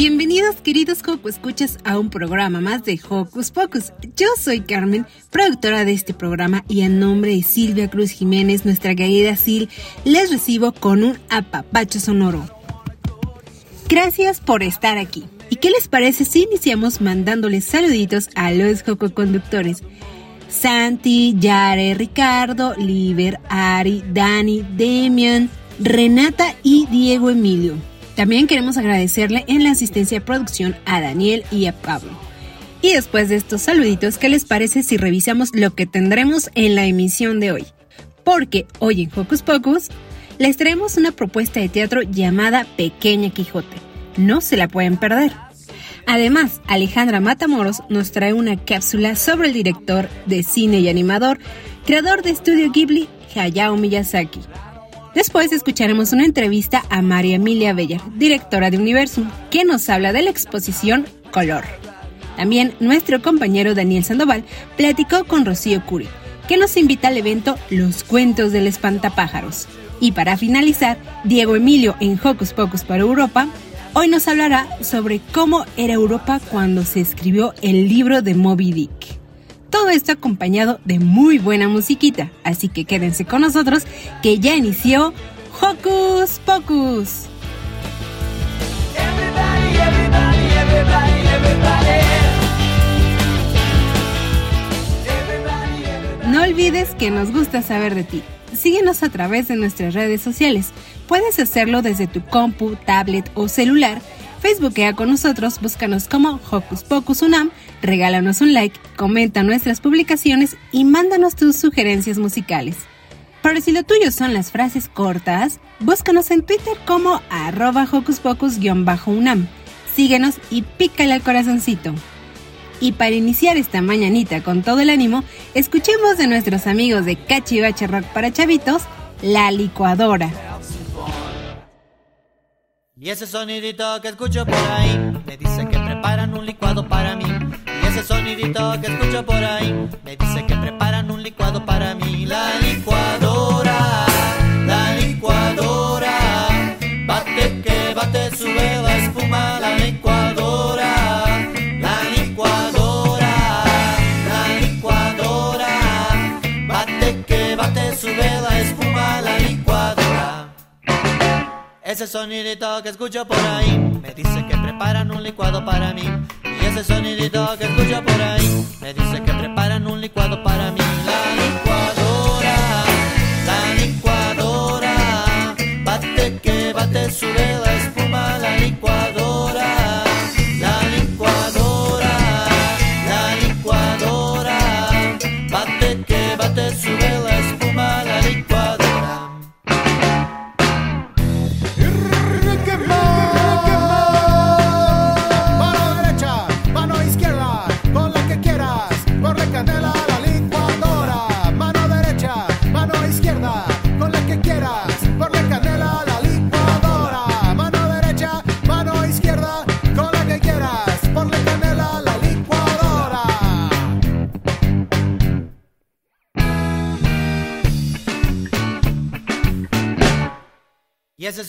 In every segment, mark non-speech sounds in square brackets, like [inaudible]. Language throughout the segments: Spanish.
Bienvenidos queridos Joco Escuchas a un programa más de Hocus Pocus. Yo soy Carmen, productora de este programa y en nombre de Silvia Cruz Jiménez, nuestra querida Sil, les recibo con un apapacho sonoro. Gracias por estar aquí. ¿Y qué les parece si iniciamos mandándoles saluditos a los Joco Conductores? Santi, Yare, Ricardo, Liber, Ari, Dani, Demian, Renata y Diego Emilio. También queremos agradecerle en la asistencia de producción a Daniel y a Pablo. Y después de estos saluditos, ¿qué les parece si revisamos lo que tendremos en la emisión de hoy? Porque hoy en Hocus Pocus les traemos una propuesta de teatro llamada Pequeña Quijote. No se la pueden perder. Además, Alejandra Matamoros nos trae una cápsula sobre el director de cine y animador, creador de Estudio Ghibli, Hayao Miyazaki. Después escucharemos una entrevista a María Emilia Bella, directora de Universum, que nos habla de la exposición Color. También nuestro compañero Daniel Sandoval platicó con Rocío Curi, que nos invita al evento Los Cuentos del Espantapájaros. Y para finalizar, Diego Emilio en Hocus Pocus para Europa, hoy nos hablará sobre cómo era Europa cuando se escribió el libro de Moby Dick. Todo esto acompañado de muy buena musiquita, así que quédense con nosotros que ya inició Hocus Pocus. No olvides que nos gusta saber de ti. Síguenos a través de nuestras redes sociales. Puedes hacerlo desde tu compu, tablet o celular Facebookea con nosotros, búscanos como Hocus Pocus Unam, regálanos un like, comenta nuestras publicaciones y mándanos tus sugerencias musicales. Pero si lo tuyo son las frases cortas, búscanos en Twitter como arroba Hocus Pocus-unam. Síguenos y pícale al corazoncito. Y para iniciar esta mañanita con todo el ánimo, escuchemos de nuestros amigos de Cachivache Rock para Chavitos, La Licuadora. Y ese sonidito que escucho por ahí me dice que preparan un licuado para mí. Y ese sonidito que escucho por ahí me dice que preparan un licuado para mí. La licuadora, sonidito que escucho por ahí me dice que preparan un licuado para mí. Y ese sonidito que escucho por ahí me dice que preparan un licuado para mí. La licuadora, la licuadora, bate que bate, sube la espuma, la licuadora.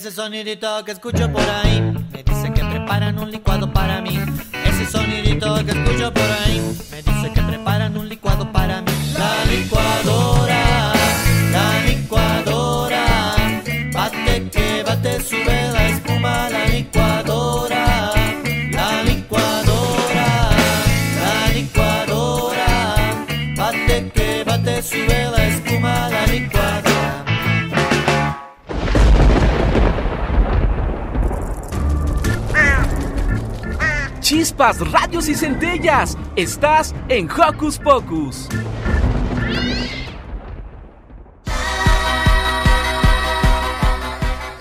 ese sonidito que escucho por ahí me dice que preparan un licuado para mí. Ese sonidito que escucho por ahí me dice que preparan un licuado para mí. Chispas, radios y centellas. Estás en Hocus Pocus.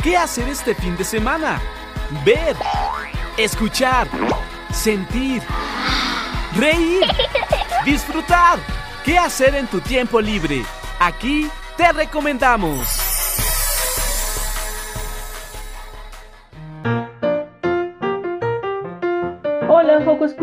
¿Qué hacer este fin de semana? Ver, escuchar, sentir, reír, [laughs] disfrutar. ¿Qué hacer en tu tiempo libre? Aquí te recomendamos.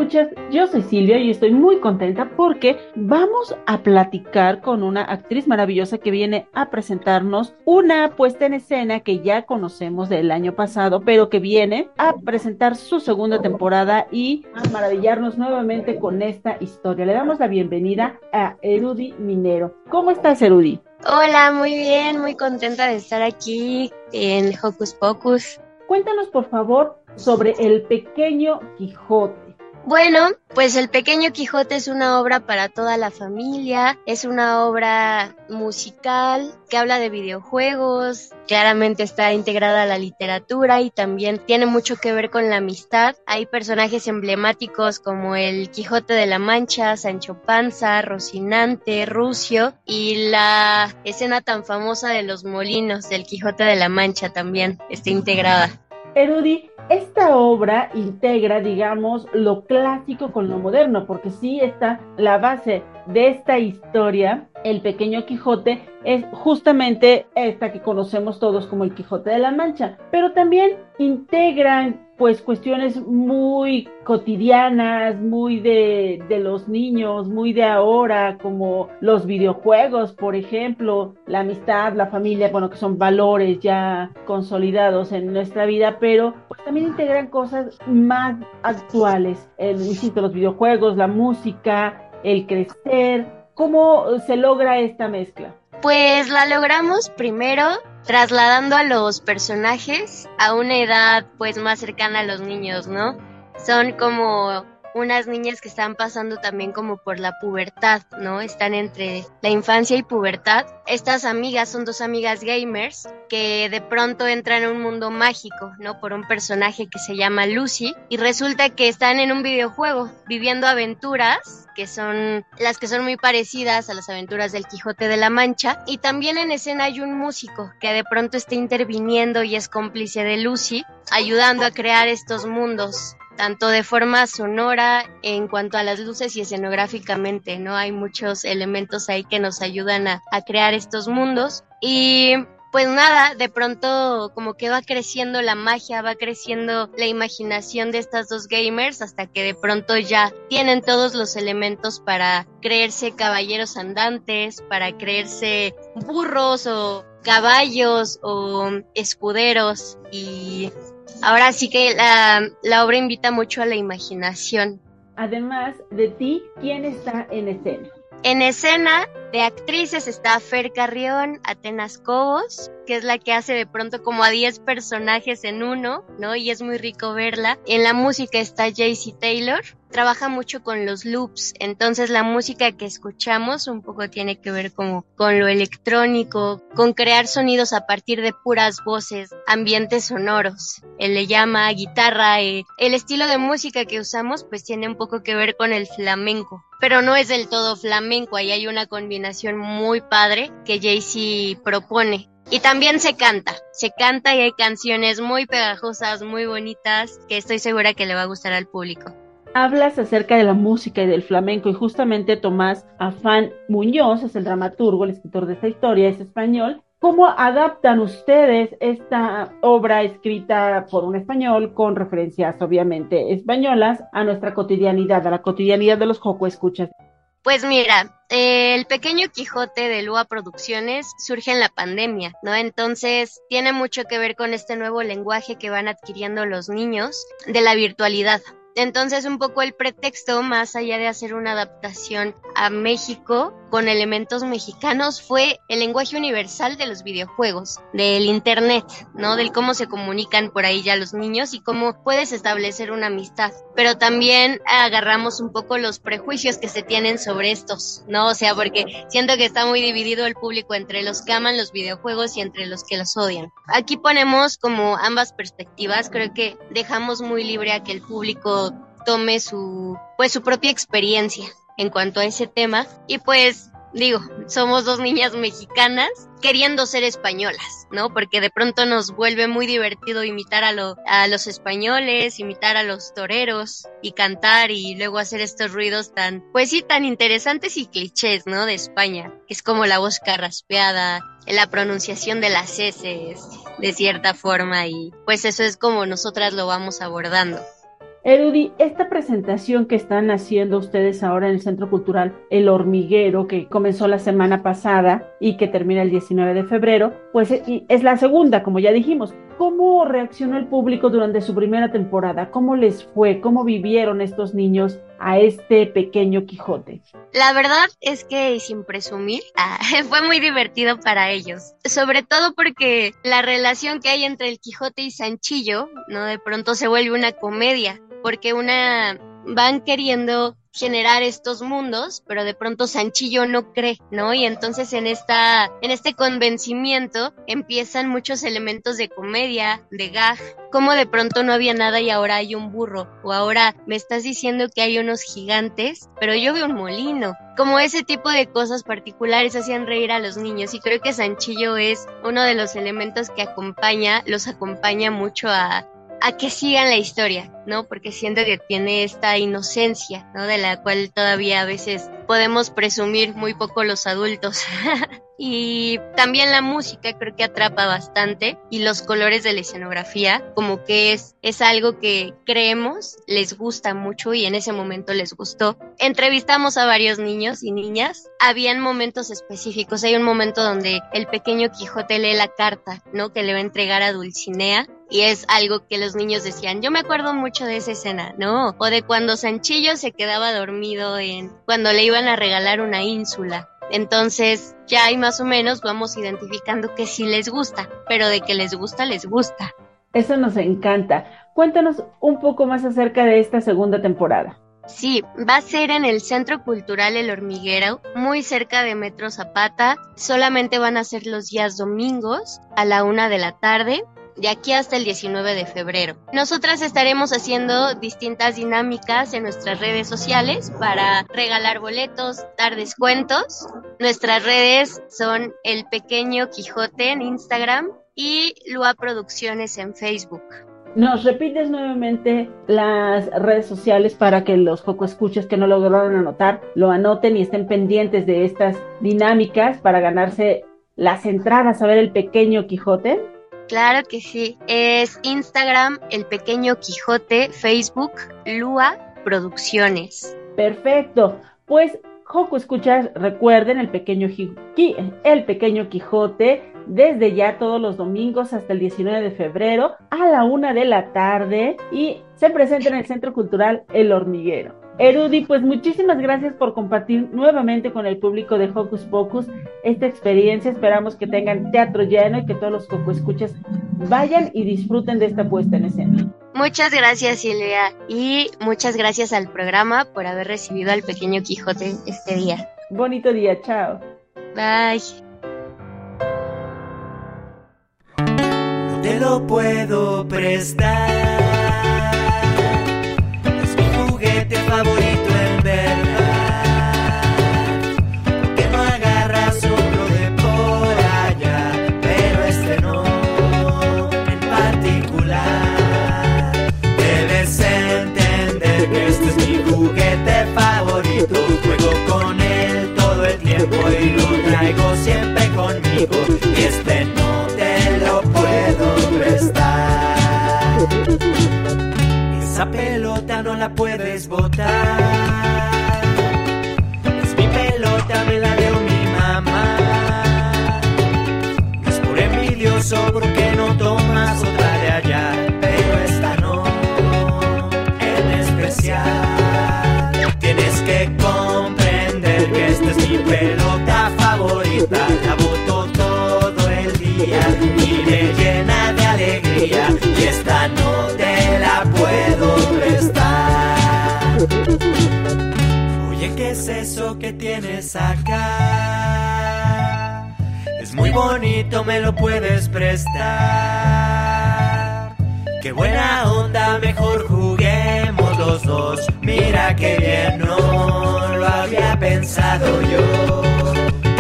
Escuchas. Yo soy Silvia y estoy muy contenta porque vamos a platicar con una actriz maravillosa que viene a presentarnos una puesta en escena que ya conocemos del año pasado, pero que viene a presentar su segunda temporada y a maravillarnos nuevamente con esta historia. Le damos la bienvenida a Erudi Minero. ¿Cómo estás, Erudi? Hola, muy bien, muy contenta de estar aquí en Hocus Pocus. Cuéntanos, por favor, sobre el pequeño Quijote. Bueno, pues El Pequeño Quijote es una obra para toda la familia, es una obra musical que habla de videojuegos, claramente está integrada a la literatura y también tiene mucho que ver con la amistad. Hay personajes emblemáticos como el Quijote de la Mancha, Sancho Panza, Rocinante, Rucio y la escena tan famosa de los molinos del Quijote de la Mancha también está integrada. Erudi, esta obra integra, digamos, lo clásico con lo moderno, porque sí está la base de esta historia, el pequeño Quijote, es justamente esta que conocemos todos como el Quijote de la Mancha, pero también integran pues cuestiones muy cotidianas, muy de, de, los niños, muy de ahora, como los videojuegos, por ejemplo, la amistad, la familia, bueno, que son valores ya consolidados en nuestra vida, pero pues también integran cosas más actuales, el, insisto, los videojuegos, la música, el crecer, ¿cómo se logra esta mezcla? Pues la logramos primero trasladando a los personajes a una edad pues más cercana a los niños, ¿no? Son como unas niñas que están pasando también como por la pubertad, ¿no? Están entre la infancia y pubertad. Estas amigas son dos amigas gamers que de pronto entran en un mundo mágico, ¿no? Por un personaje que se llama Lucy y resulta que están en un videojuego viviendo aventuras que son las que son muy parecidas a las aventuras del Quijote de la Mancha y también en escena hay un músico que de pronto está interviniendo y es cómplice de Lucy, ayudando a crear estos mundos tanto de forma sonora en cuanto a las luces y escenográficamente, ¿no? Hay muchos elementos ahí que nos ayudan a, crear estos mundos y pues nada, de pronto como que va creciendo la magia, va creciendo la imaginación de estas dos gamers hasta que de pronto ya tienen todos los elementos para creerse caballeros andantes, para creerse burros o caballos o escuderos y ahora sí que la, la obra invita mucho a la imaginación. Además de ti, ¿quién está en escena? En escena De actrices está Fer Carrión, Atenas Cobos, que es la que hace de pronto como a 10 personajes en uno, ¿no? Y es muy rico verla. En la música está Jaycee Taylor, trabaja mucho con los loops, entonces la música que escuchamos un poco tiene que ver como con lo electrónico, con crear sonidos a partir de puras voces, ambientes sonoros. Él le llama guitarra, eh, el estilo de música que usamos pues tiene un poco que ver con el flamenco, pero no es del todo flamenco, ahí hay una combinación muy padre que Jaycee propone. Y también se canta, se canta y hay canciones muy pegajosas, muy bonitas, que estoy segura que le va a gustar al público hablas acerca de la música y del flamenco y justamente Tomás Afán Muñoz es el dramaturgo, el escritor de esta historia, es español. ¿Cómo adaptan ustedes esta obra escrita por un español con referencias obviamente españolas a nuestra cotidianidad, a la cotidianidad de los Joco Escuchas? Pues mira, el pequeño Quijote de Lua Producciones surge en la pandemia, ¿no? Entonces tiene mucho que ver con este nuevo lenguaje que van adquiriendo los niños de la virtualidad. Entonces, un poco el pretexto, más allá de hacer una adaptación a México con elementos mexicanos, fue el lenguaje universal de los videojuegos, del Internet, ¿no? Del cómo se comunican por ahí ya los niños y cómo puedes establecer una amistad. Pero también agarramos un poco los prejuicios que se tienen sobre estos, ¿no? O sea, porque siento que está muy dividido el público entre los que aman los videojuegos y entre los que los odian. Aquí ponemos como ambas perspectivas, creo que dejamos muy libre a que el público tome su, pues su propia experiencia en cuanto a ese tema. Y pues digo, somos dos niñas mexicanas queriendo ser españolas, ¿no? Porque de pronto nos vuelve muy divertido imitar a, lo, a los españoles, imitar a los toreros y cantar y luego hacer estos ruidos tan, pues sí, tan interesantes y clichés, ¿no? De España, que es como la voz carraspeada, la pronunciación de las S de cierta forma y pues eso es como nosotras lo vamos abordando. Erudi, esta presentación que están haciendo ustedes ahora en el Centro Cultural El Hormiguero, que comenzó la semana pasada y que termina el 19 de febrero, pues eh, es la segunda, como ya dijimos. ¿Cómo reaccionó el público durante su primera temporada? ¿Cómo les fue? ¿Cómo vivieron estos niños a este pequeño Quijote? La verdad es que, sin presumir, [laughs] ah, fue muy divertido para ellos. Sobre todo porque la relación que hay entre el Quijote y Sanchillo, ¿no? De pronto se vuelve una comedia porque una van queriendo generar estos mundos, pero de pronto Sanchillo no cree, ¿no? Y entonces en esta en este convencimiento empiezan muchos elementos de comedia, de gag, como de pronto no había nada y ahora hay un burro o ahora me estás diciendo que hay unos gigantes, pero yo veo un molino. Como ese tipo de cosas particulares hacían reír a los niños y creo que Sanchillo es uno de los elementos que acompaña, los acompaña mucho a, a que sigan la historia, ¿no? Porque siento que tiene esta inocencia, ¿no? De la cual todavía a veces podemos presumir muy poco los adultos. [laughs] y también la música creo que atrapa bastante y los colores de la escenografía como que es, es algo que creemos les gusta mucho y en ese momento les gustó. Entrevistamos a varios niños y niñas, habían momentos específicos, hay un momento donde el pequeño Quijote lee la carta, ¿no? Que le va a entregar a Dulcinea y es algo que los niños decían, yo me acuerdo mucho de esa escena, ¿no? O de cuando Sanchillo se quedaba dormido en cuando le iban a regalar una ínsula. Entonces, ya hay más o menos vamos identificando que sí les gusta, pero de que les gusta, les gusta. Eso nos encanta. Cuéntanos un poco más acerca de esta segunda temporada. Sí, va a ser en el Centro Cultural El Hormiguero, muy cerca de Metro Zapata. Solamente van a ser los días domingos a la una de la tarde de aquí hasta el 19 de febrero. Nosotras estaremos haciendo distintas dinámicas en nuestras redes sociales para regalar boletos, dar descuentos. Nuestras redes son El Pequeño Quijote en Instagram y Lua Producciones en Facebook. ¿Nos repites nuevamente las redes sociales para que los poco escuches que no lograron anotar lo anoten y estén pendientes de estas dinámicas para ganarse las entradas a ver el pequeño Quijote? Claro que sí. Es Instagram, El Pequeño Quijote, Facebook, Lua Producciones. Perfecto. Pues, Joco Escuchas, recuerden el pequeño, el pequeño Quijote desde ya todos los domingos hasta el 19 de febrero a la una de la tarde y se presenta en el Centro Cultural El Hormiguero. Erudi, pues muchísimas gracias por compartir nuevamente con el público de Hocus Pocus esta experiencia. Esperamos que tengan teatro lleno y que todos los Coco escuchas vayan y disfruten de esta puesta en escena. Muchas gracias Silvia y muchas gracias al programa por haber recibido al pequeño Quijote este día. Bonito día, chao. Bye. No te lo puedo prestar. Este no te lo puedo prestar. Esa pelota no la puedes botar. ¿Qué es eso que tienes acá? Es muy bonito, me lo puedes prestar. Qué buena onda, mejor juguemos los dos. Mira que bien, no lo había pensado yo.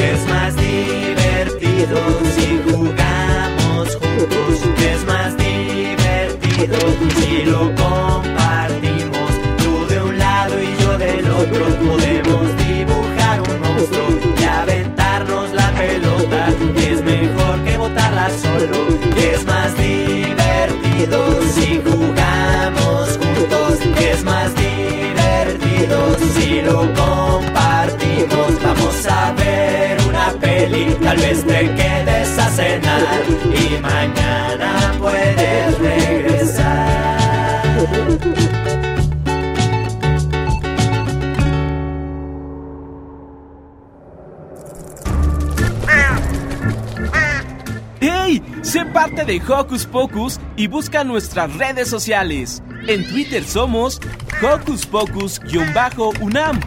Es más divertido si jugamos juntos. Es más divertido si lo compartimos. Tú de un lado y yo del otro. Solo. Es más divertido si jugamos juntos. Es más divertido si lo compartimos. Vamos a ver una peli, tal vez te quedes a cenar y mañana puedes regresar. Sé parte de Hocus Pocus y busca nuestras redes sociales. En Twitter somos Hocus Pocus-UNAM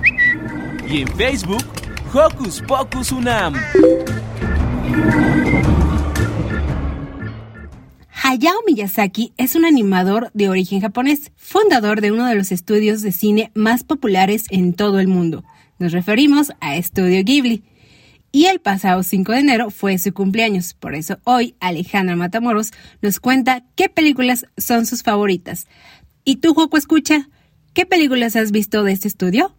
y en Facebook Hocus Pocus UNAM. Hayao Miyazaki es un animador de origen japonés, fundador de uno de los estudios de cine más populares en todo el mundo. Nos referimos a Estudio Ghibli. Y el pasado 5 de enero fue su cumpleaños, por eso hoy Alejandra Matamoros nos cuenta qué películas son sus favoritas. ¿Y tú, Joco, escucha? ¿Qué películas has visto de este estudio?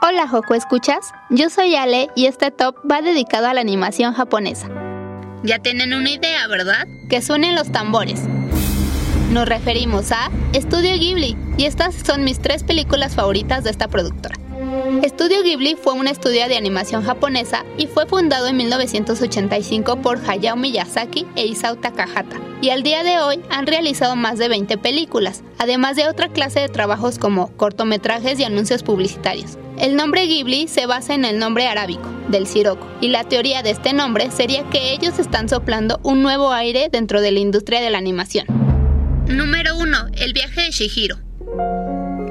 Hola Joco, ¿escuchas? Yo soy Ale y este top va dedicado a la animación japonesa. Ya tienen una idea, ¿verdad? Que suenen los tambores. Nos referimos a Estudio Ghibli y estas son mis tres películas favoritas de esta productora. Estudio Ghibli fue un estudio de animación japonesa y fue fundado en 1985 por Hayao Miyazaki e Isao Takahata. Y al día de hoy han realizado más de 20 películas, además de otra clase de trabajos como cortometrajes y anuncios publicitarios. El nombre Ghibli se basa en el nombre arábico, del siroco, y la teoría de este nombre sería que ellos están soplando un nuevo aire dentro de la industria de la animación. Número 1. El viaje de Shihiro.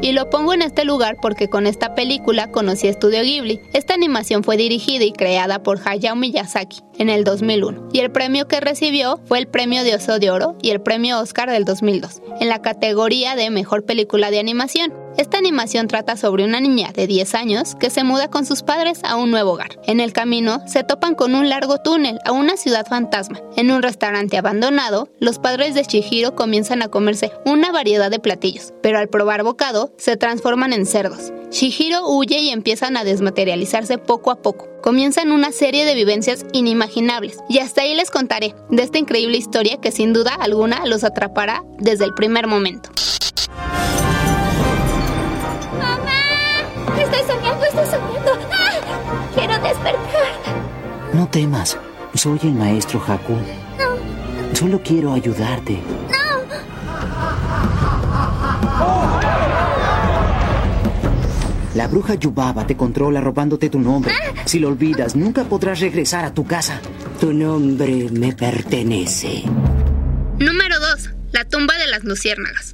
Y lo pongo en este lugar porque con esta película conocí a Estudio Ghibli. Esta animación fue dirigida y creada por Hayao Miyazaki en el 2001 y el premio que recibió fue el premio de Oso de Oro y el premio Oscar del 2002 en la categoría de Mejor Película de Animación. Esta animación trata sobre una niña de 10 años que se muda con sus padres a un nuevo hogar. En el camino se topan con un largo túnel a una ciudad fantasma. En un restaurante abandonado, los padres de Chihiro comienzan a comerse una variedad de platillos, pero al probar bocado se transforman en cerdos. Chihiro huye y empiezan a desmaterializarse poco a poco. Comienzan una serie de vivencias inimaginables y hasta ahí les contaré de esta increíble historia que sin duda alguna los atrapará desde el primer momento. Estoy soñando, estoy soñando. ¡Ah! Quiero despertar. No temas, soy el maestro Haku. No, Solo quiero ayudarte. no. La bruja Yubaba te controla robándote tu nombre. Si lo olvidas, nunca podrás regresar a tu casa. Tu nombre me pertenece. Número 2. La tumba de las luciérnagas.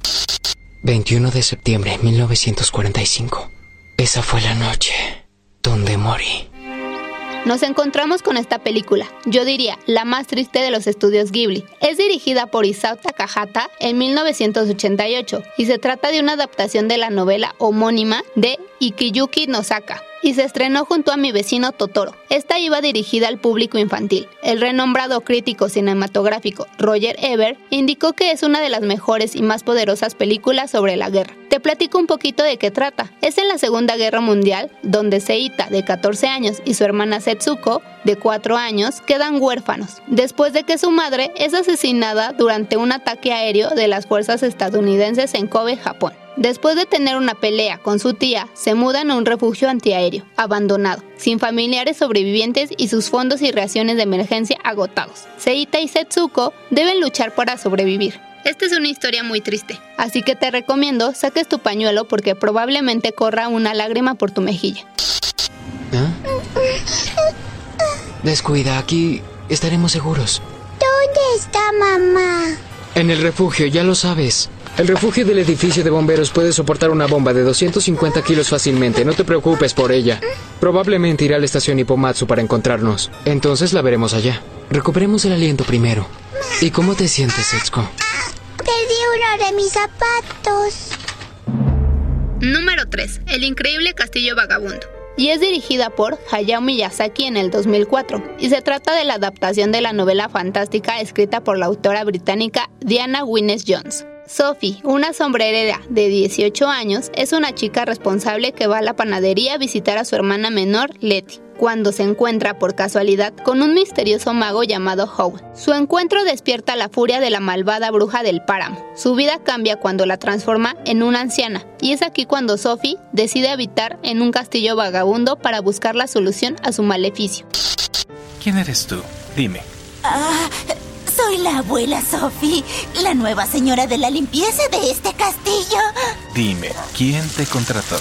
21 de septiembre de 1945. Esa fue la noche donde morí. Nos encontramos con esta película, yo diría la más triste de los estudios Ghibli. Es dirigida por Isao Takahata en 1988 y se trata de una adaptación de la novela homónima de Ikiyuki Nosaka y se estrenó junto a mi vecino Totoro. Esta iba dirigida al público infantil. El renombrado crítico cinematográfico Roger Ebert indicó que es una de las mejores y más poderosas películas sobre la guerra. Te platico un poquito de qué trata. Es en la Segunda Guerra Mundial, donde Seita, de 14 años, y su hermana Setsuko, de 4 años, quedan huérfanos, después de que su madre es asesinada durante un ataque aéreo de las fuerzas estadounidenses en Kobe, Japón. Después de tener una pelea con su tía, se mudan a un refugio antiaéreo, abandonado, sin familiares sobrevivientes y sus fondos y reacciones de emergencia agotados. Seita y Setsuko deben luchar para sobrevivir. Esta es una historia muy triste, así que te recomiendo saques tu pañuelo porque probablemente corra una lágrima por tu mejilla. ¿Ah? Descuida, aquí estaremos seguros. ¿Dónde está mamá? En el refugio, ya lo sabes. El refugio del edificio de bomberos puede soportar una bomba de 250 kilos fácilmente. No te preocupes por ella. Probablemente irá a la estación Hippomatsu para encontrarnos. Entonces la veremos allá. Recuperemos el aliento primero. ¿Y cómo te sientes, Setsuko? Perdí uno de mis zapatos. Número 3. El increíble castillo vagabundo. Y es dirigida por Hayao Miyazaki en el 2004. Y se trata de la adaptación de la novela fantástica escrita por la autora británica Diana Wynnes Jones. Sophie, una sombrerera de 18 años, es una chica responsable que va a la panadería a visitar a su hermana menor, Letty, cuando se encuentra por casualidad con un misterioso mago llamado Howe. Su encuentro despierta la furia de la malvada bruja del páramo. Su vida cambia cuando la transforma en una anciana, y es aquí cuando Sophie decide habitar en un castillo vagabundo para buscar la solución a su maleficio. ¿Quién eres tú? Dime. Ah, soy la abuela Sophie, la nueva señora de la limpieza de este castillo. Dime, ¿quién te contrató?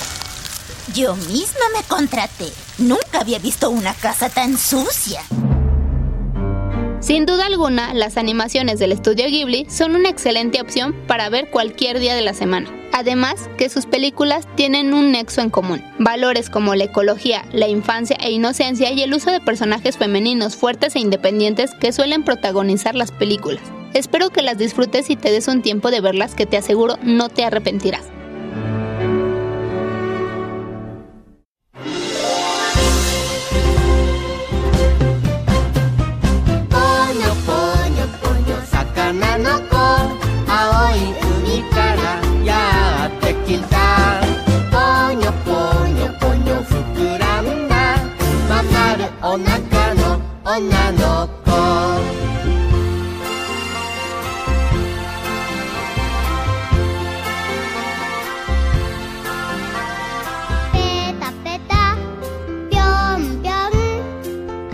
Yo misma me contraté. Nunca había visto una casa tan sucia. Sin duda alguna, las animaciones del estudio Ghibli son una excelente opción para ver cualquier día de la semana. Además, que sus películas tienen un nexo en común. Valores como la ecología, la infancia e inocencia y el uso de personajes femeninos fuertes e independientes que suelen protagonizar las películas. Espero que las disfrutes y te des un tiempo de verlas que te aseguro no te arrepentirás. おなかの女の子」「ペタペタぴょんぴょん」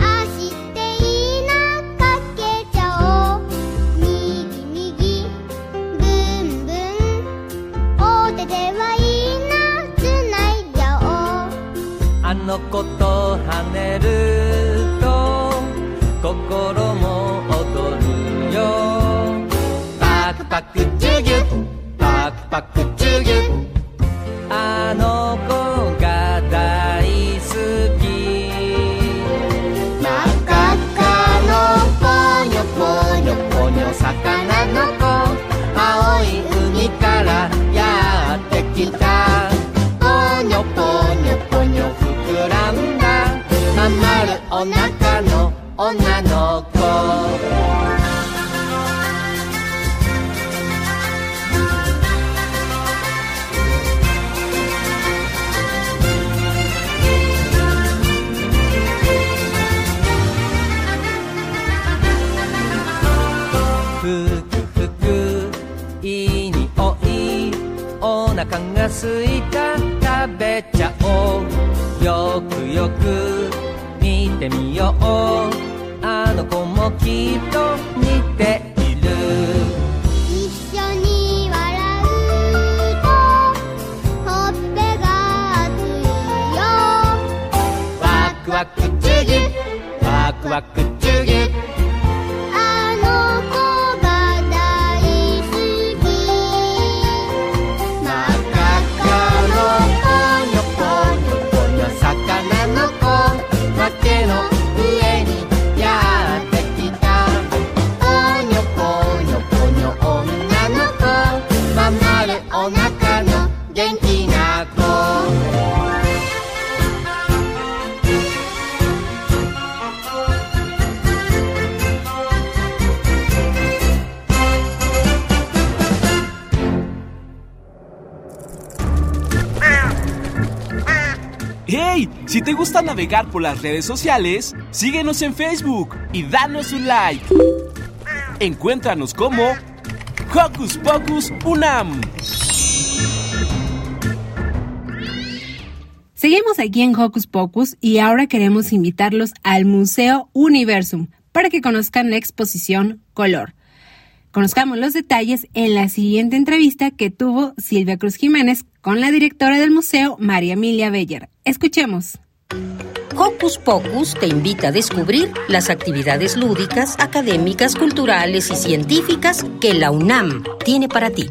「あしっていなかけちゃおう」「みぎみぎぶんぶん」「おててはいなつないじゃおう」「あのことはねる」心も Si te gusta navegar por las redes sociales, síguenos en Facebook y danos un like. Encuéntranos como Hocus Pocus Unam. Seguimos aquí en Hocus Pocus y ahora queremos invitarlos al Museo Universum para que conozcan la exposición Color. Conozcamos los detalles en la siguiente entrevista que tuvo Silvia Cruz Jiménez con la directora del museo, María Emilia Beller. Escuchemos. Hocus Pocus te invita a descubrir las actividades lúdicas, académicas, culturales y científicas que la UNAM tiene para ti.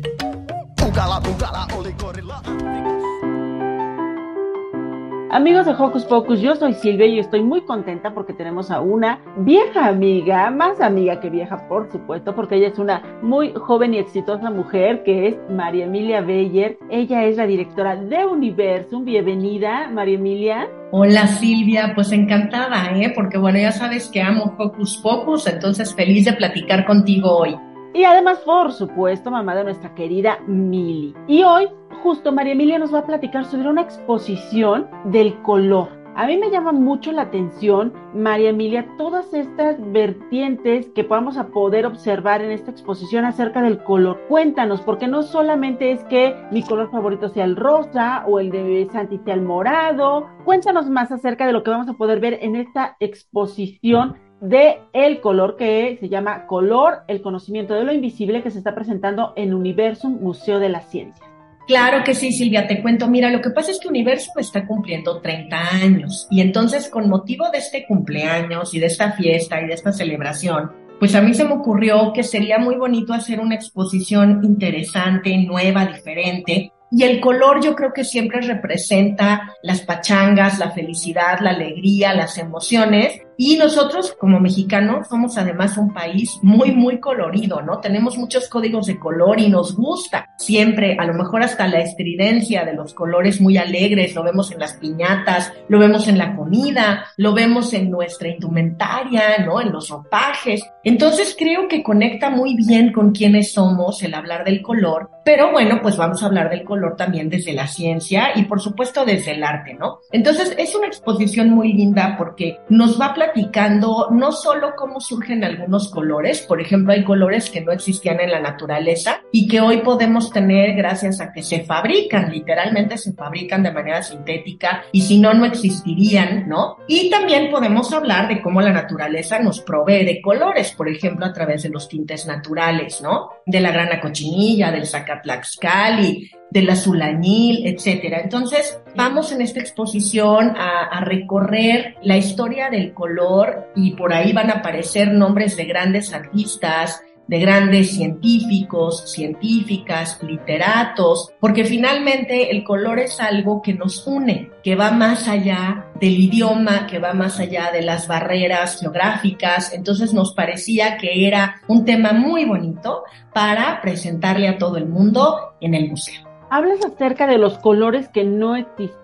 Amigos de Hocus Pocus, yo soy Silvia y estoy muy contenta porque tenemos a una vieja amiga, más amiga que vieja, por supuesto, porque ella es una muy joven y exitosa mujer que es María Emilia Beyer. Ella es la directora de Universum. Bienvenida, María Emilia. Hola Silvia, pues encantada, ¿eh? Porque bueno, ya sabes que amo Hocus Pocus, entonces feliz de platicar contigo hoy. Y además, por supuesto, mamá de nuestra querida Mili. Y hoy, justo María Emilia nos va a platicar sobre una exposición del color. A mí me llama mucho la atención, María Emilia, todas estas vertientes que vamos a poder observar en esta exposición acerca del color. Cuéntanos, porque no solamente es que mi color favorito sea el rosa o el de Santi sea el morado. Cuéntanos más acerca de lo que vamos a poder ver en esta exposición de el color que se llama Color, el conocimiento de lo invisible que se está presentando en Universum Museo de las Ciencias. Claro que sí, Silvia, te cuento. Mira, lo que pasa es que Universum está cumpliendo 30 años y entonces con motivo de este cumpleaños y de esta fiesta y de esta celebración, pues a mí se me ocurrió que sería muy bonito hacer una exposición interesante, nueva, diferente, y el color yo creo que siempre representa las pachangas, la felicidad, la alegría, las emociones. Y nosotros como mexicanos somos además un país muy, muy colorido, ¿no? Tenemos muchos códigos de color y nos gusta siempre, a lo mejor hasta la estridencia de los colores muy alegres, lo vemos en las piñatas, lo vemos en la comida, lo vemos en nuestra indumentaria, ¿no? En los ropajes. Entonces creo que conecta muy bien con quiénes somos el hablar del color, pero bueno, pues vamos a hablar del color también desde la ciencia y por supuesto desde el arte, ¿no? Entonces es una exposición muy linda porque nos va platicando no solo cómo surgen algunos colores, por ejemplo, hay colores que no existían en la naturaleza y que hoy podemos tener gracias a que se fabrican, literalmente se fabrican de manera sintética y si no, no existirían, ¿no? Y también podemos hablar de cómo la naturaleza nos provee de colores, por ejemplo, a través de los tintes naturales, ¿no? De la grana cochinilla, del Zacatlaxcali, del azulañil, etcétera. Entonces, vamos en esta exposición a, a, recorrer la historia del color y por ahí van a aparecer nombres de grandes artistas, de grandes científicos, científicas, literatos, porque finalmente el color es algo que nos une, que va más allá del idioma, que va más allá de las barreras geográficas. Entonces nos parecía que era un tema muy bonito para presentarle a todo el mundo en el museo. Hablas acerca de los colores que no existían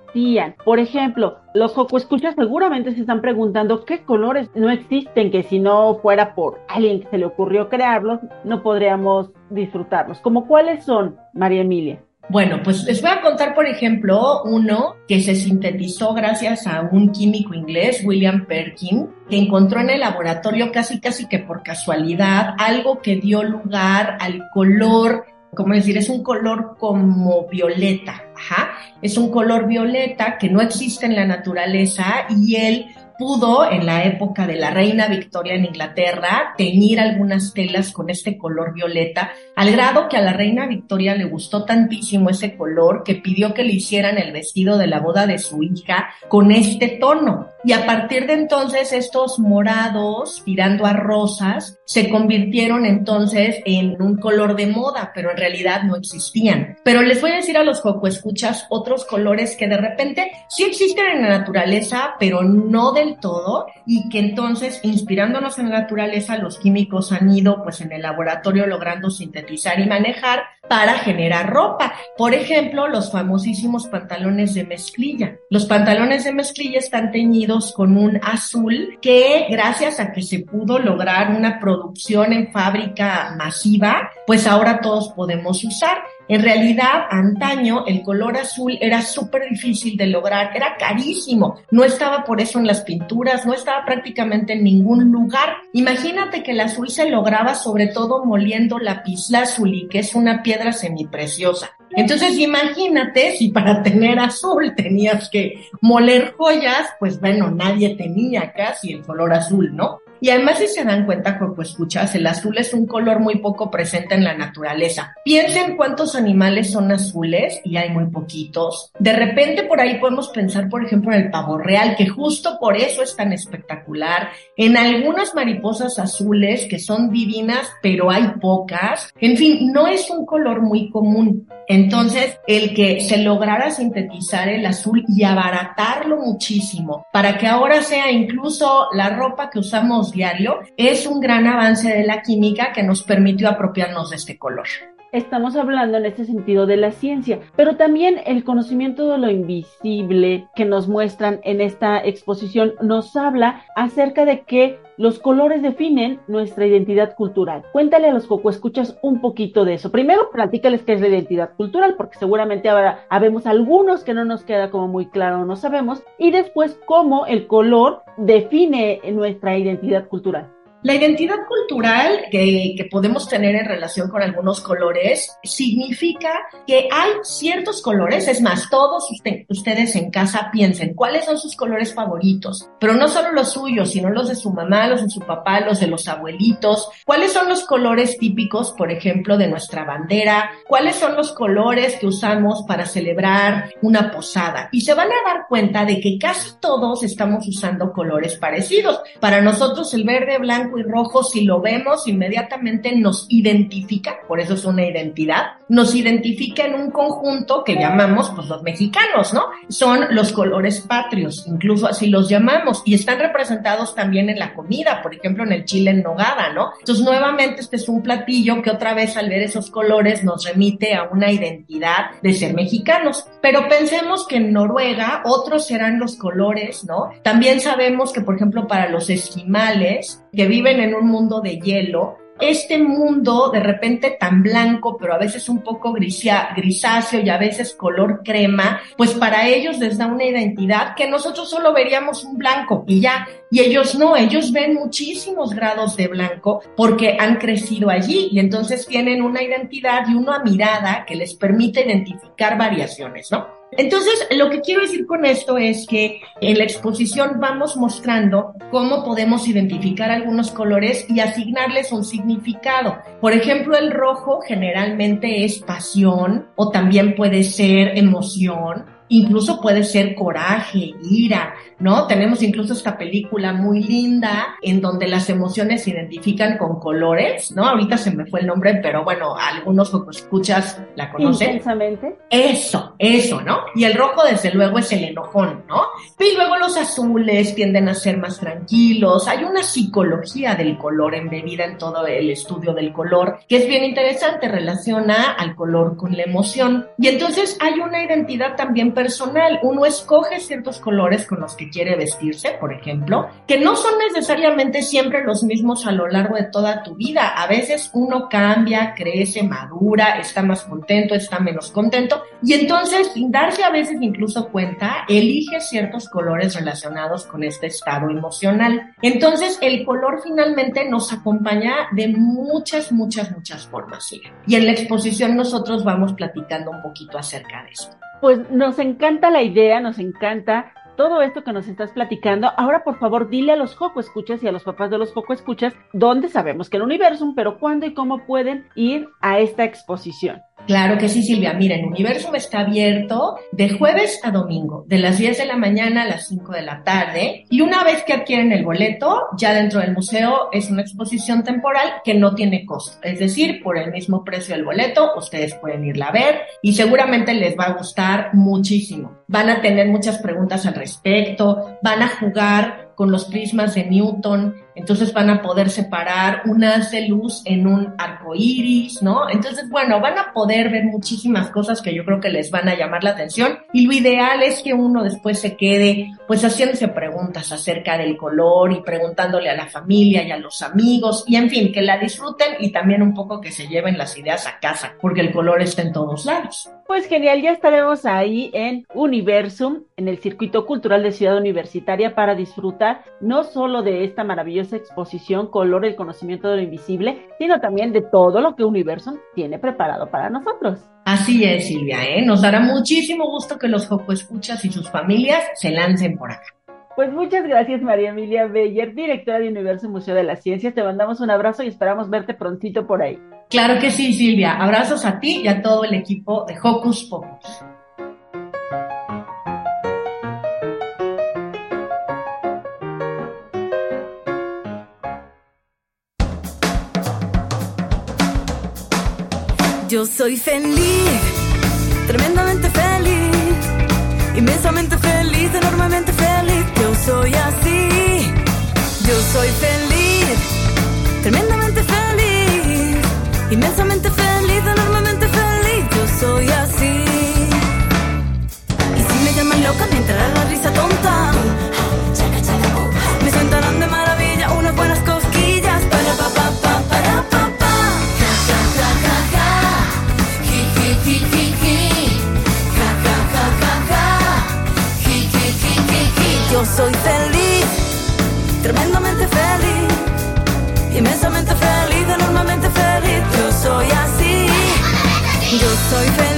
por ejemplo, los escuchas seguramente se están preguntando qué colores no existen, que si no fuera por alguien que se le ocurrió crearlos, no podríamos disfrutarlos. ¿Como cuáles son, María Emilia? Bueno, pues les voy a contar, por ejemplo, uno que se sintetizó gracias a un químico inglés, William Perkin, que encontró en el laboratorio casi casi que por casualidad algo que dio lugar al color ¿cómo decir? Es un color como violeta, ajá. Es un color violeta que no existe en la naturaleza y él pudo, en la época de la reina Victoria en Inglaterra, teñir algunas telas con este color violeta, al grado que a la reina Victoria le gustó tantísimo ese color que pidió que le hicieran el vestido de la boda de su hija con este tono. Y a partir de entonces estos morados, tirando a rosas, se convirtieron entonces en un color de moda, pero en realidad no existían. Pero les voy a decir a los Escuchas otros colores que de repente sí existen en la naturaleza, pero no del todo, y que entonces, inspirándonos en la naturaleza, los químicos han ido pues en el laboratorio logrando sintetizar y manejar para generar ropa. Por ejemplo, los famosísimos pantalones de mezclilla. Los pantalones de mezclilla están teñidos con un azul que gracias a que se pudo lograr una producción en fábrica masiva, pues ahora todos podemos usar. En realidad, antaño el color azul era súper difícil de lograr, era carísimo, no estaba por eso en las pinturas, no estaba prácticamente en ningún lugar. Imagínate que el azul se lograba sobre todo moliendo la lapislázuli, que es una piedra semipreciosa. Entonces imagínate si para tener azul tenías que moler joyas, pues bueno, nadie tenía casi el color azul, ¿no? Y además, si se dan cuenta, Coco Escuchas, el azul es un color muy poco presente en la naturaleza. Piensen cuántos animales son azules y hay muy poquitos. De repente, por ahí podemos pensar, por ejemplo, en el pavo real, que justo por eso es tan espectacular. En algunas mariposas azules, que son divinas, pero hay pocas. En fin, no es un color muy común. Entonces, el que se lograra sintetizar el azul y abaratarlo muchísimo para que ahora sea incluso la ropa que usamos diario, es un gran avance de la química que nos permitió apropiarnos de este color. Estamos hablando en este sentido de la ciencia, pero también el conocimiento de lo invisible que nos muestran en esta exposición nos habla acerca de que los colores definen nuestra identidad cultural. Cuéntale a los Coco Escuchas un poquito de eso. Primero, platícales qué es la identidad cultural, porque seguramente ahora habemos algunos que no nos queda como muy claro, no sabemos. Y después, cómo el color define nuestra identidad cultural. La identidad cultural que, podemos tener en relación con algunos colores significa que hay ciertos colores, es más, todos ustedes en casa piensen cuáles son sus colores favoritos, pero no solo los suyos, sino los de su mamá, los de su papá, los de los abuelitos, cuáles son los colores típicos, por ejemplo, de nuestra bandera, cuáles son los colores que usamos para celebrar una posada. Y se van a dar cuenta de que casi todos estamos usando colores parecidos. Para nosotros el verde, blanco, y rojo, si lo vemos, inmediatamente nos identifica, por eso es una identidad, nos identifica en un conjunto que llamamos, pues los mexicanos, ¿no? Son los colores patrios, incluso así los llamamos, y están representados también en la comida, por ejemplo, en el chile en nogada, ¿no? Entonces, nuevamente, este es un platillo que otra vez al ver esos colores nos remite a una identidad de ser mexicanos. Pero pensemos que en Noruega otros serán los colores, ¿no? También sabemos que, por ejemplo, para los esquimales, que viven en un mundo de hielo, este mundo de repente tan blanco, pero a veces un poco grisáceo y a veces color crema, pues para ellos les da una identidad que nosotros solo veríamos un blanco y ya. Y ellos no, ellos ven muchísimos grados de blanco porque han crecido allí y entonces tienen una identidad y una mirada que les permite identificar variaciones, ¿no? Entonces, lo que quiero decir con esto es que en la exposición vamos mostrando cómo podemos identificar algunos colores y asignarles un significado. Por ejemplo, el rojo generalmente es pasión o también puede ser emoción incluso puede ser coraje, ira, ¿no? Tenemos incluso esta película muy linda en donde las emociones se identifican con colores, ¿no? Ahorita se me fue el nombre, pero bueno, algunos escuchas la conocen. Intensamente. Eso, eso, ¿no? Y el rojo, desde luego, es el enojón, ¿no? Y luego los azules tienden a ser más tranquilos. Hay una psicología del color embebida en todo el estudio del color, que es bien interesante, relaciona al color con la emoción. Y entonces hay una identidad también personal. Uno escoge ciertos colores con los que quiere vestirse, por ejemplo, que no son necesariamente siempre los mismos a lo largo de toda tu vida. A veces uno cambia, crece, madura, está más contento, está menos contento. Y entonces, sin darse a veces incluso cuenta, elige ciertos colores relacionados con este estado emocional. Entonces, el color finalmente nos acompaña de muchas, muchas, muchas formas. Y en la exposición nosotros vamos platicando un poquito acerca de eso. Pues nos encanta la idea, nos encanta todo esto que nos estás platicando. Ahora, por favor, dile a los Joco Escuchas y a los papás de los Joco Escuchas dónde sabemos que el universo, pero cuándo y cómo pueden ir a esta exposición. Claro que sí, Silvia. Miren, Universum está abierto de jueves a domingo, de las 10 de la mañana a las 5 de la tarde. Y una vez que adquieren el boleto, ya dentro del museo es una exposición temporal que no tiene costo. Es decir, por el mismo precio del boleto, ustedes pueden irla a ver y seguramente les va a gustar muchísimo. Van a tener muchas preguntas al respecto, van a jugar con los prismas de Newton, entonces van a poder separar un haz de luz en un arco iris, ¿no? Entonces, bueno, van a poder ver muchísimas cosas que yo creo que les van a llamar la atención y lo ideal es que uno después se quede pues haciéndose preguntas acerca del color y preguntándole a la familia y a los amigos y en fin, que la disfruten y también un poco que se lleven las ideas a casa, porque el color está en todos lados. Pues genial, ya estaremos ahí en Universum, en el Circuito Cultural de Ciudad Universitaria, para disfrutar no solo de esta maravillosa exposición Color, el conocimiento de lo invisible, sino también de todo lo que Universum tiene preparado para nosotros. Así es, Silvia, ¿eh? Nos dará muchísimo gusto que los Joco Escuchas y sus familias se lancen por acá. Pues muchas gracias, María Emilia Beyer, directora de Universo Museo de las Ciencias. Te mandamos un abrazo y esperamos verte prontito por ahí. Claro que sí, Silvia. Abrazos a ti y a todo el equipo de Hocus Pocus. Yo soy feliz, tremendamente feliz, inmensamente feliz, enormemente feliz. Yo soy así. Yo soy feliz, tremendamente feliz, inmensamente feliz, Yo soy feliz, tremendamente feliz, inmensamente feliz, enormemente feliz. Yo soy así. Yo soy feliz,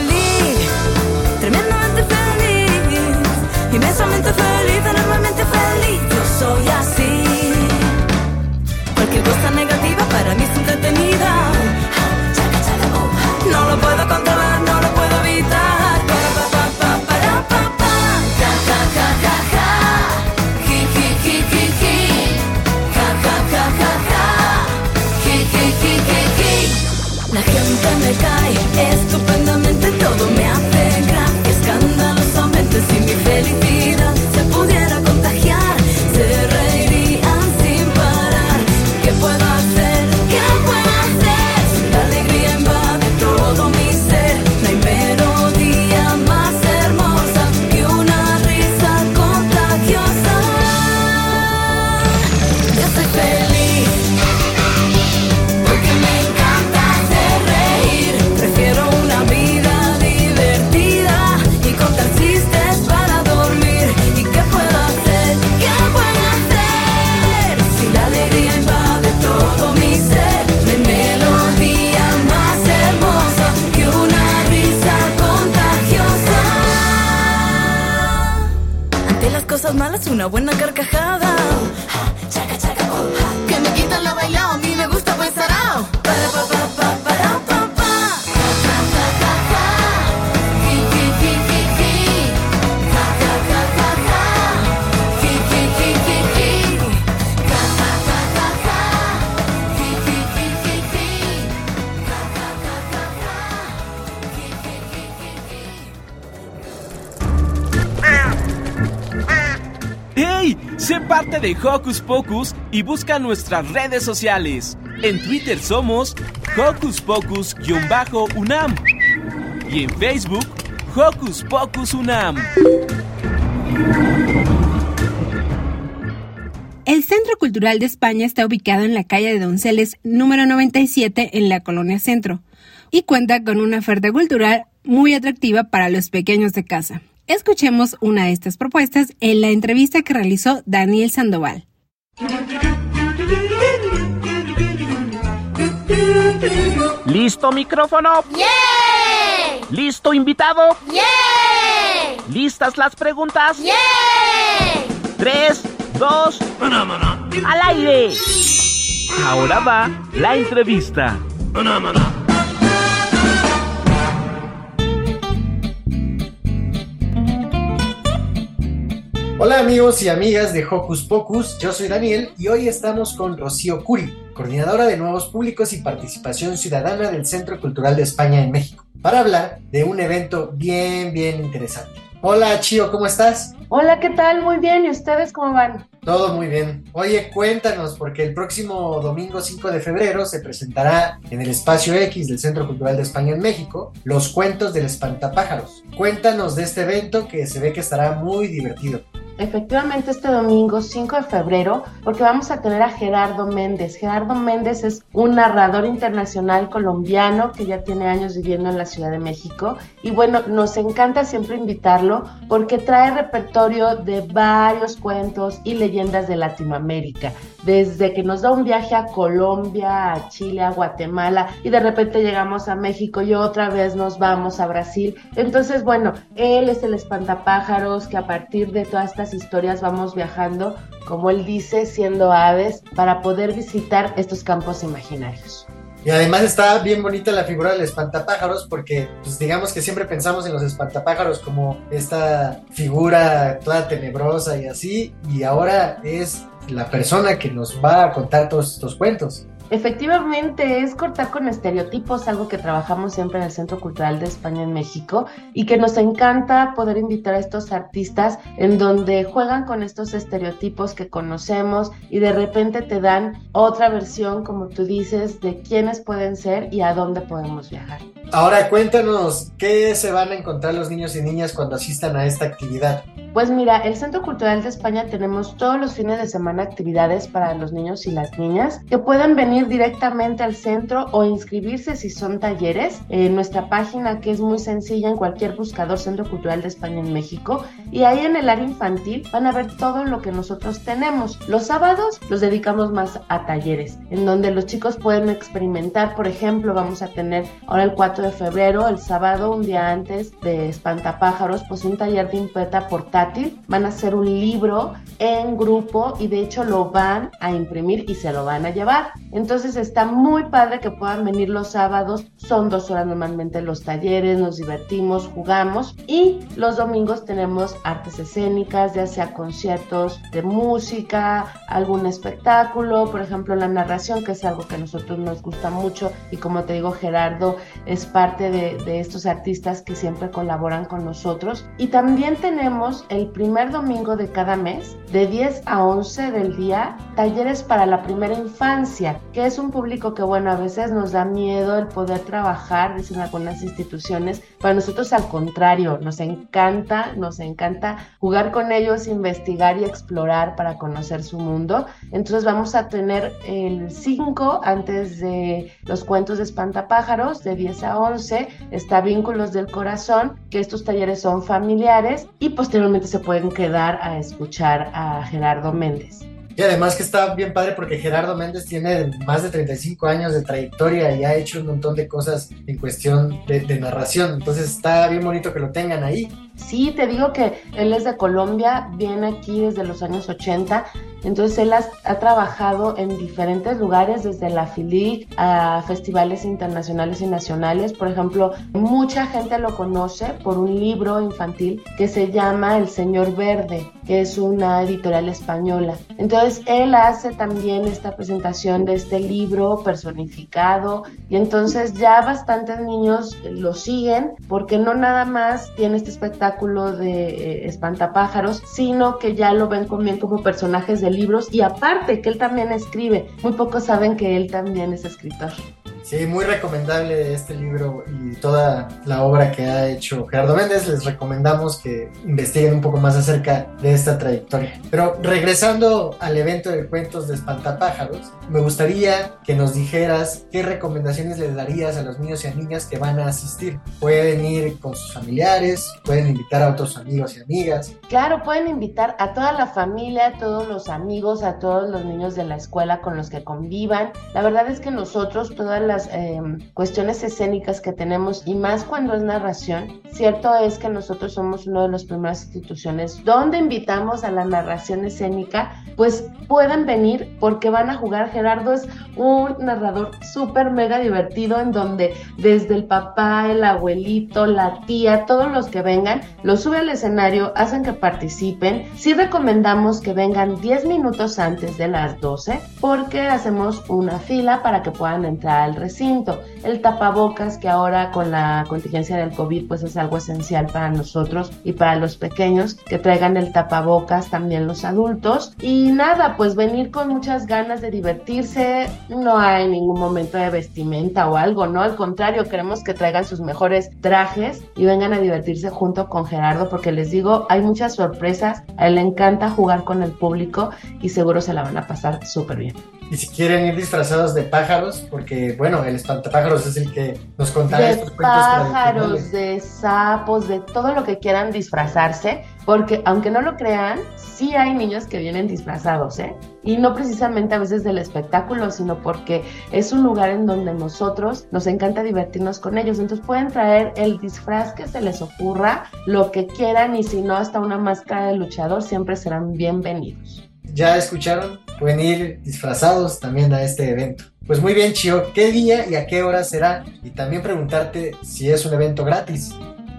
una buena carcajada. De Hocus Pocus y busca nuestras redes sociales. En Twitter somos Hocus Pocus-UNAM y en Facebook Hocus Pocus UNAM. El Centro Cultural de España está ubicado en la calle de Donceles número 97 en la Colonia Centro y cuenta con una oferta cultural muy atractiva para los pequeños de casa. Escuchemos una de estas propuestas en la entrevista que realizó Daniel Sandoval. ¿Listo micrófono? ¿Listo invitado? ¿Listas las preguntas? Tres, dos, al aire. Ahora va la entrevista. Hola amigos y amigas de Hocus Pocus, yo soy Daniel y hoy estamos con Rocío Curi, coordinadora de Nuevos Públicos y Participación Ciudadana del Centro Cultural de España en México, para hablar de un evento bien, bien interesante. Hola Chio, ¿cómo estás? Hola, ¿qué tal? Muy bien, ¿y ustedes cómo van? Todo muy bien. Oye, cuéntanos, porque el próximo domingo 5 de febrero se presentará en el Espacio X del Centro Cultural de España en México Los Cuentos del Espantapájaros. Cuéntanos de este evento que se ve que estará muy divertido efectivamente este domingo 5 de febrero porque vamos a tener a Gerardo Méndez. Gerardo Méndez es un narrador internacional colombiano que ya tiene años viviendo en la Ciudad de México y bueno, nos encanta siempre invitarlo porque trae repertorio de varios cuentos y leyendas de Latinoamérica. Desde que nos da un viaje a Colombia, a Chile, a Guatemala y de repente llegamos a México y otra vez nos vamos a Brasil. Entonces, bueno, él es el espantapájaros que a partir de todas estas historias vamos viajando, como él dice, siendo aves, para poder visitar estos campos imaginarios. Y además está bien bonita la figura del espantapájaros porque pues digamos que siempre pensamos en los espantapájaros como esta figura toda tenebrosa y así y ahora es la persona que nos va a contar todos estos cuentos. Efectivamente, es cortar con estereotipos, algo que trabajamos siempre en el Centro Cultural de España en México y que nos encanta poder invitar a estos artistas en donde juegan con estos estereotipos que conocemos y de repente te dan otra versión, como tú dices, de quiénes pueden ser y a dónde podemos viajar. Ahora cuéntanos, ¿qué se van a encontrar los niños y niñas cuando asistan a esta actividad? Pues mira, el Centro Cultural de España tenemos todos los fines de semana actividades para los niños y las niñas que pueden venir directamente al centro o inscribirse si son talleres en nuestra página que es muy sencilla en cualquier buscador Centro Cultural de España en México y ahí en el área infantil van a ver todo lo que nosotros tenemos. Los sábados los dedicamos más a talleres en donde los chicos pueden experimentar, por ejemplo, vamos a tener ahora el 4 de febrero, el sábado, un día antes de Espantapájaros, pues un taller de imprenta portátil van a hacer un libro en grupo y de hecho lo van a imprimir y se lo van a llevar. Entonces está muy padre que puedan venir los sábados, son dos horas normalmente los talleres, nos divertimos, jugamos y los domingos tenemos artes escénicas, ya sea conciertos de música, algún espectáculo, por ejemplo la narración, que es algo que a nosotros nos gusta mucho y como te digo Gerardo es parte de, de estos artistas que siempre colaboran con nosotros. Y también tenemos el primer domingo de cada mes, de 10 a 11 del día, talleres para la primera infancia, que es un público que, bueno, a veces nos da miedo el poder trabajar, dicen algunas instituciones. Para nosotros, al contrario, nos encanta, nos encanta jugar con ellos, investigar y explorar para conocer su mundo. Entonces, vamos a tener el 5 antes de los cuentos de espantapájaros, de 10 a 11, está Vínculos del Corazón, que estos talleres son familiares y posteriormente se pueden quedar a escuchar a Gerardo Méndez. Y además que está bien padre porque Gerardo Méndez tiene más de 35 años de trayectoria y ha hecho un montón de cosas en cuestión de, de narración. Entonces está bien bonito que lo tengan ahí. Sí, te digo que él es de Colombia, viene aquí desde los años 80, entonces él ha, trabajado en diferentes lugares, desde la FILIC a festivales internacionales y nacionales. Por ejemplo, mucha gente lo conoce por un libro infantil que se llama El Señor Verde, que es una editorial española. Entonces él hace también esta presentación de este libro personificado y entonces ya bastantes niños lo siguen porque no nada más tiene este espectáculo de eh, espantapájaros, sino que ya lo ven también como personajes de libros y aparte que él también escribe. Muy pocos saben que él también es escritor. Sí, muy recomendable este libro y toda la obra que ha hecho Gerardo Méndez. Les recomendamos que investiguen un poco más acerca de esta trayectoria. Pero regresando al evento de cuentos de espantapájaros, me gustaría que nos dijeras qué recomendaciones le darías a los niños y a niñas que van a asistir. Pueden ir con sus familiares, pueden invitar a otros amigos y amigas. Claro, pueden invitar a toda la familia, a todos los amigos, a todos los niños de la escuela con los que convivan. La verdad es que nosotros, toda la las eh, cuestiones escénicas que tenemos y más cuando es narración, cierto es que nosotros somos una de las primeras instituciones donde invitamos a la narración escénica, pues pueden venir porque van a jugar. Gerardo es un narrador súper mega divertido en donde desde el papá, el abuelito, la tía, todos los que vengan, los sube al escenario, hacen que participen. Sí recomendamos que vengan 10 minutos antes de las 12 porque hacemos una fila para que puedan entrar al recinto. El tapabocas que ahora con la contingencia del COVID pues es algo esencial para nosotros y para los pequeños que traigan el tapabocas también los adultos. Y nada pues venir con muchas ganas de divertirse. No hay ningún momento de vestimenta o algo no al contrario queremos que traigan sus mejores trajes y vengan a divertirse junto con Gerardo porque les digo hay muchas sorpresas. A él le encanta jugar con el público y seguro se la van a pasar súper bien y si quieren ir disfrazados de pájaros, porque bueno, el espantapájaros es el que nos contará de estos cuentos pájaros, de sapos, de todo lo que quieran disfrazarse, porque aunque no lo crean, sí hay niños que vienen disfrazados, ¿eh? Y no precisamente a veces del espectáculo, sino porque es un lugar en donde nosotros nos encanta divertirnos con ellos. Entonces pueden traer el disfraz que se les ocurra, lo que quieran, y si no, hasta una máscara de luchador, siempre serán bienvenidos. Ya escucharon, pueden ir disfrazados también a este evento. Pues muy bien, Chio, ¿qué día y a qué hora será? Y también preguntarte si es un evento gratis.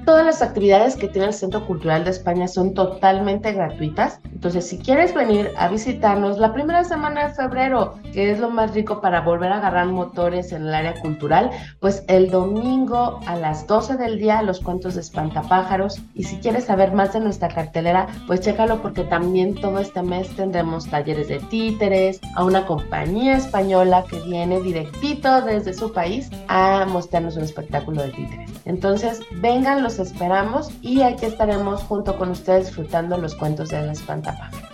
Todas las actividades que tiene el Centro Cultural de España son totalmente gratuitas. Entonces, si quieres venir a visitarnos la primera semana de febrero, que es lo más rico para volver a agarrar motores en el área cultural, pues el domingo a las 12 del día los cuentos de espantapájaros. Y si quieres saber más de nuestra cartelera, pues chécalo porque también todo este mes tendremos talleres de títeres, a una compañía española que viene directito desde su país a mostrarnos un espectáculo de títeres. Entonces, vengan, los esperamos y aquí estaremos junto con ustedes disfrutando los cuentos de la espantapájaros.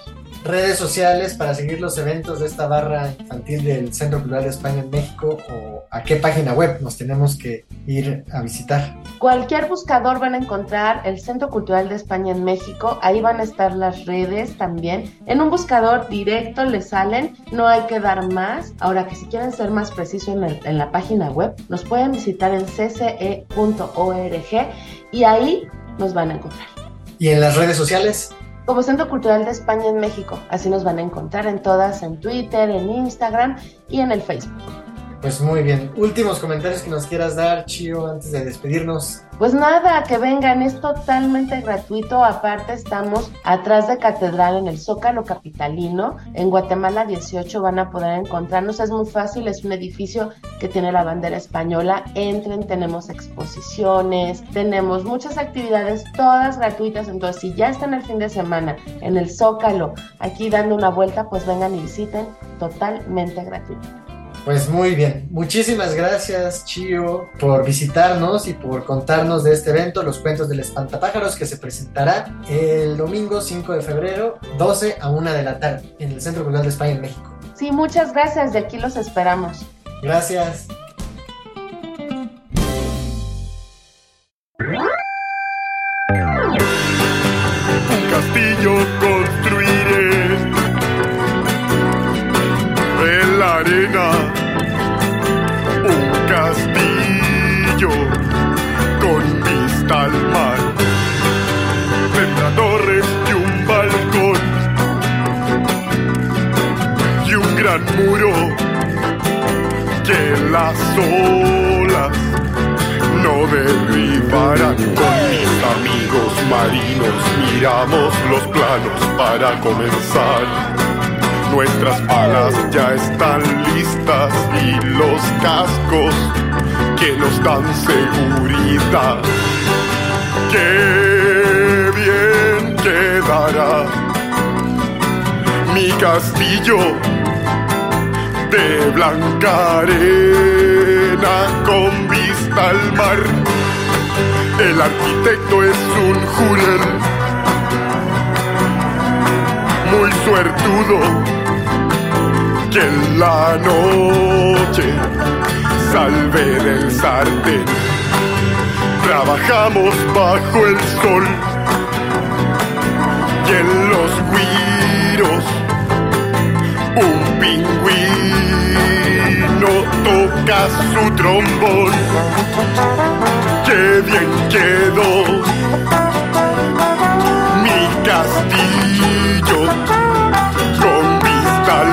Redes sociales para seguir los eventos de esta barra infantil del Centro Cultural de España en México o a qué página web nos tenemos que ir a visitar. Cualquier buscador van a encontrar el Centro Cultural de España en México, ahí van a estar las redes también. En un buscador directo les salen, no hay que dar más. Ahora que si quieren ser más preciso en, el- en la página web, nos pueden visitar en cce.org y ahí nos van a encontrar. Y en las redes sociales, Como Centro Cultural de España en México, así nos van a encontrar en todas, en Twitter, en Instagram y en el Facebook. Pues muy bien. Últimos comentarios que nos quieras dar, Chio, antes de despedirnos. Pues nada, que vengan, es totalmente gratuito. Aparte, estamos atrás de Catedral en el Zócalo Capitalino. En Guatemala 18 van a poder encontrarnos. Es muy fácil, es un edificio que tiene la bandera española. Entren, tenemos exposiciones, tenemos muchas actividades, todas gratuitas. Entonces, si ya están el fin de semana en el Zócalo, aquí dando una vuelta, pues vengan y visiten, totalmente gratuito. Pues muy bien. Muchísimas gracias, Chio, por visitarnos y por contarnos de este evento, los cuentos del espantapájaros, que se presentará el domingo 5 de febrero, 12 a 1 de la tarde, en el Centro Cultural de España en México. Sí, muchas gracias, de aquí los esperamos. Gracias. Un castillo gran muro que las olas no derribarán. Con mis amigos marinos miramos los planos para comenzar. Nuestras palas ya están listas y los cascos que nos dan seguridad. Qué bien quedará mi castillo de blanca arena con vista al mar. El arquitecto es un jurel muy suertudo que en la noche salve del sartén. Trabajamos bajo el sol y en los guiros un pingüino toca su trombón. Qué bien quedó mi castillo con vista al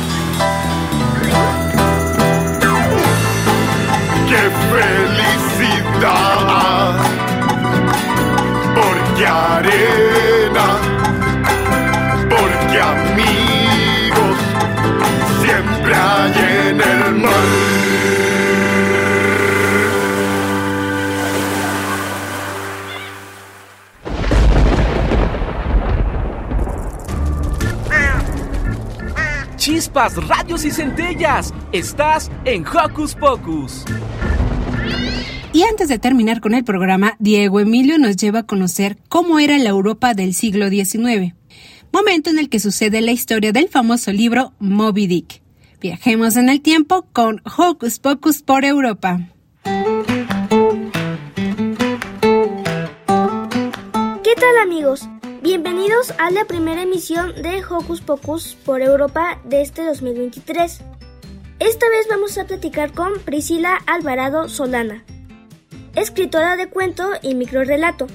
¡Qué felicidad! Porque arena, porque amigos siempre hay en el mar. Chispas, radios y centellas. Estás en Hocus Pocus. Y antes de terminar con el programa, Diego Emilio nos lleva a conocer cómo era la Europa del siglo XIX, momento en el que sucede la historia del famoso libro Moby Dick. Viajemos en el tiempo con Hocus Pocus por Europa. ¿Qué tal amigos? Bienvenidos a la primera emisión de Hocus Pocus por Europa de este 2023. Esta vez vamos a platicar con Priscila Alvarado Solana, escritora de cuento y microrelato,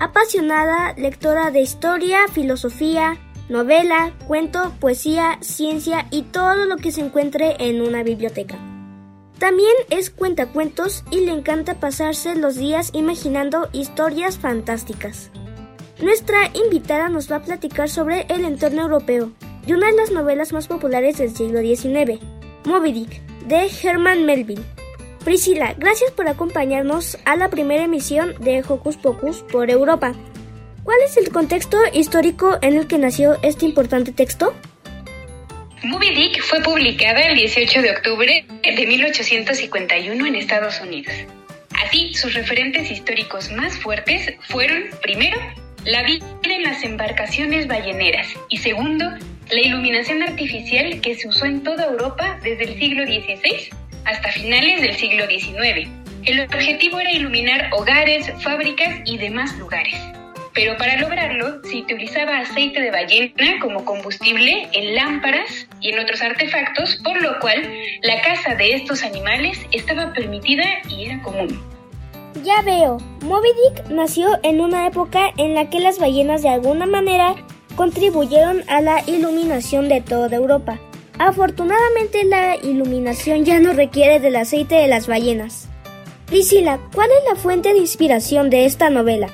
apasionada lectora de historia, filosofía, novela, cuento, poesía, ciencia y todo lo que se encuentre en una biblioteca. También es cuentacuentos y le encanta pasarse los días imaginando historias fantásticas. Nuestra invitada nos va a platicar sobre el entorno europeo y una de las novelas más populares del siglo XIX, Moby Dick, de Herman Melville. Priscila, gracias por acompañarnos a la primera emisión de Hocus Pocus por Europa. ¿Cuál es el contexto histórico en el que nació este importante texto? Moby Dick fue publicada el 18 de octubre de 1851 en Estados Unidos. Así, sus referentes históricos más fuertes fueron, primero, la vida en las embarcaciones balleneras y segundo, la iluminación artificial que se usó en toda Europa desde el siglo XVI hasta finales del siglo XIX. El objetivo era iluminar hogares, fábricas y demás lugares. Pero para lograrlo se utilizaba aceite de ballena como combustible en lámparas y en otros artefactos, por lo cual la caza de estos animales estaba permitida y era común. Ya veo, Moby Dick nació en una época en la que las ballenas de alguna manera contribuyeron a la iluminación de toda Europa. Afortunadamente la iluminación ya no requiere del aceite de las ballenas. Priscila, ¿cuál es la fuente de inspiración de esta novela?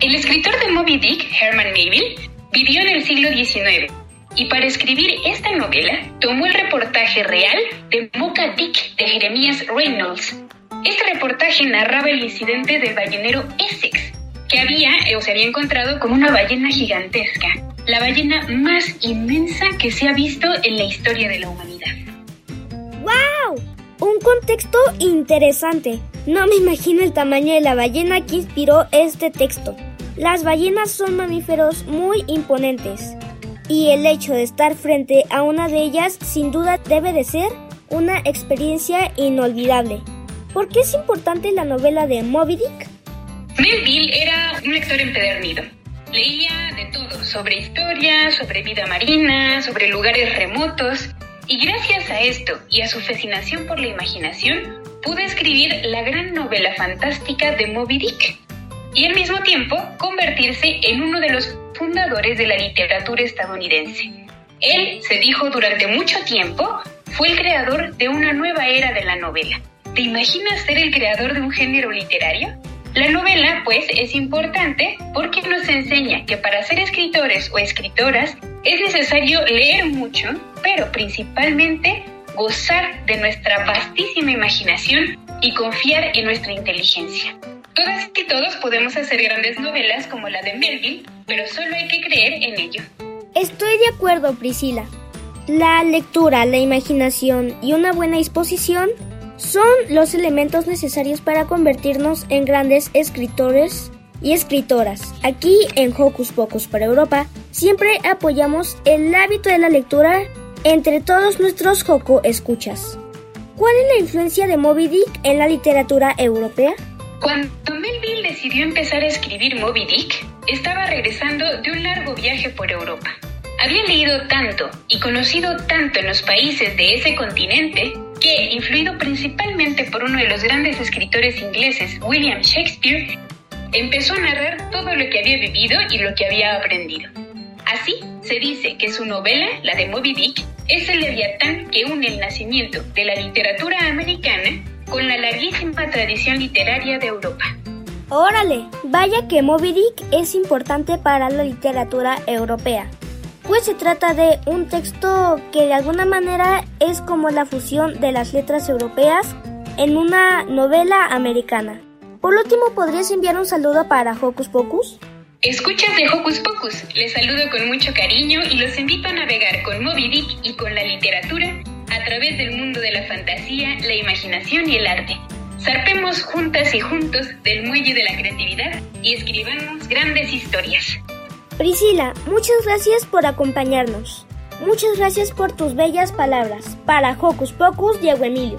El escritor de Moby Dick, Herman Melville, vivió en el siglo XIX y para escribir esta novela tomó el reportaje real de Mocha Dick de Jeremías Reynolds. Este reportaje narraba el incidente del ballenero Essex, que había o se había encontrado con una ballena gigantesca, la ballena más inmensa que se ha visto en la historia de la humanidad. ¡Wow! Un contexto interesante. No me imagino el tamaño de la ballena que inspiró este texto. Las ballenas son mamíferos muy imponentes y el hecho de estar frente a una de ellas sin duda debe de ser una experiencia inolvidable. ¿Por qué es importante la novela de Moby Dick? Melville era un lector empedernido. Leía de todo, sobre historia, sobre vida marina, sobre lugares remotos, y gracias a esto y a su fascinación por la imaginación, pudo escribir la gran novela fantástica de Moby Dick, y al mismo tiempo convertirse en uno de los fundadores de la literatura estadounidense. Él, se dijo durante mucho tiempo, fue el creador de una nueva era de la novela. ¿Te imaginas ser el creador de un género literario? La novela, pues, es importante porque nos enseña que para ser escritores o escritoras es necesario leer mucho, pero principalmente gozar de nuestra vastísima imaginación y confiar en nuestra inteligencia. Todas y todos podemos hacer grandes novelas como la de Melville, pero solo hay que creer en ello. Estoy de acuerdo, Priscila. La lectura, la imaginación y una buena disposición son los elementos necesarios para convertirnos en grandes escritores y escritoras. Aquí en Hocus Pocus para Europa siempre apoyamos el hábito de la lectura entre todos nuestros Joco escuchas. ¿Cuál es la influencia de Moby Dick en la literatura europea? Cuando Melville decidió empezar a escribir Moby Dick, estaba regresando de un largo viaje por Europa. Había leído tanto y conocido tanto en los países de ese continente que, influido principalmente por uno de los grandes escritores ingleses, William Shakespeare, empezó a narrar todo lo que había vivido y lo que había aprendido. Así, se dice que su novela, la de Moby Dick, es el leviatán que une el nacimiento de la literatura americana con la larguísima tradición literaria de Europa. Órale, vaya que Moby Dick es importante para la literatura europea, pues se trata de un texto que de alguna manera es como la fusión de las letras europeas en una novela americana. Por último, ¿podrías enviar un saludo para Hocus Pocus? Escuchas de Hocus Pocus, les saludo con mucho cariño y los invito a navegar con Moby Dick y con la literatura a través del mundo de la fantasía, la imaginación y el arte. Zarpemos juntas y juntos del muelle de la creatividad y escribamos grandes historias. Priscila, muchas gracias por acompañarnos. Muchas gracias por tus bellas palabras. Para Hocus Pocus, Diego Emilio.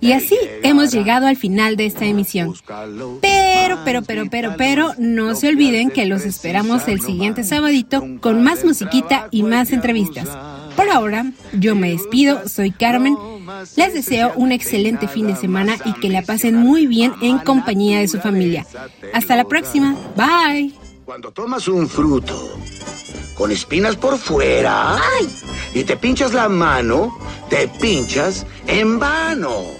Y así hemos llegado al final de esta emisión. Pero, pero, pero, pero, pero, no se olviden que los esperamos el siguiente sabadito con más musiquita y más entrevistas. Por ahora, yo me despido, soy Carmen. Les deseo un excelente fin de semana y que la pasen muy bien en compañía de su familia. Hasta la próxima. Bye. Cuando tomas un fruto con espinas por fuera y te pinchas la mano, te pinchas en vano.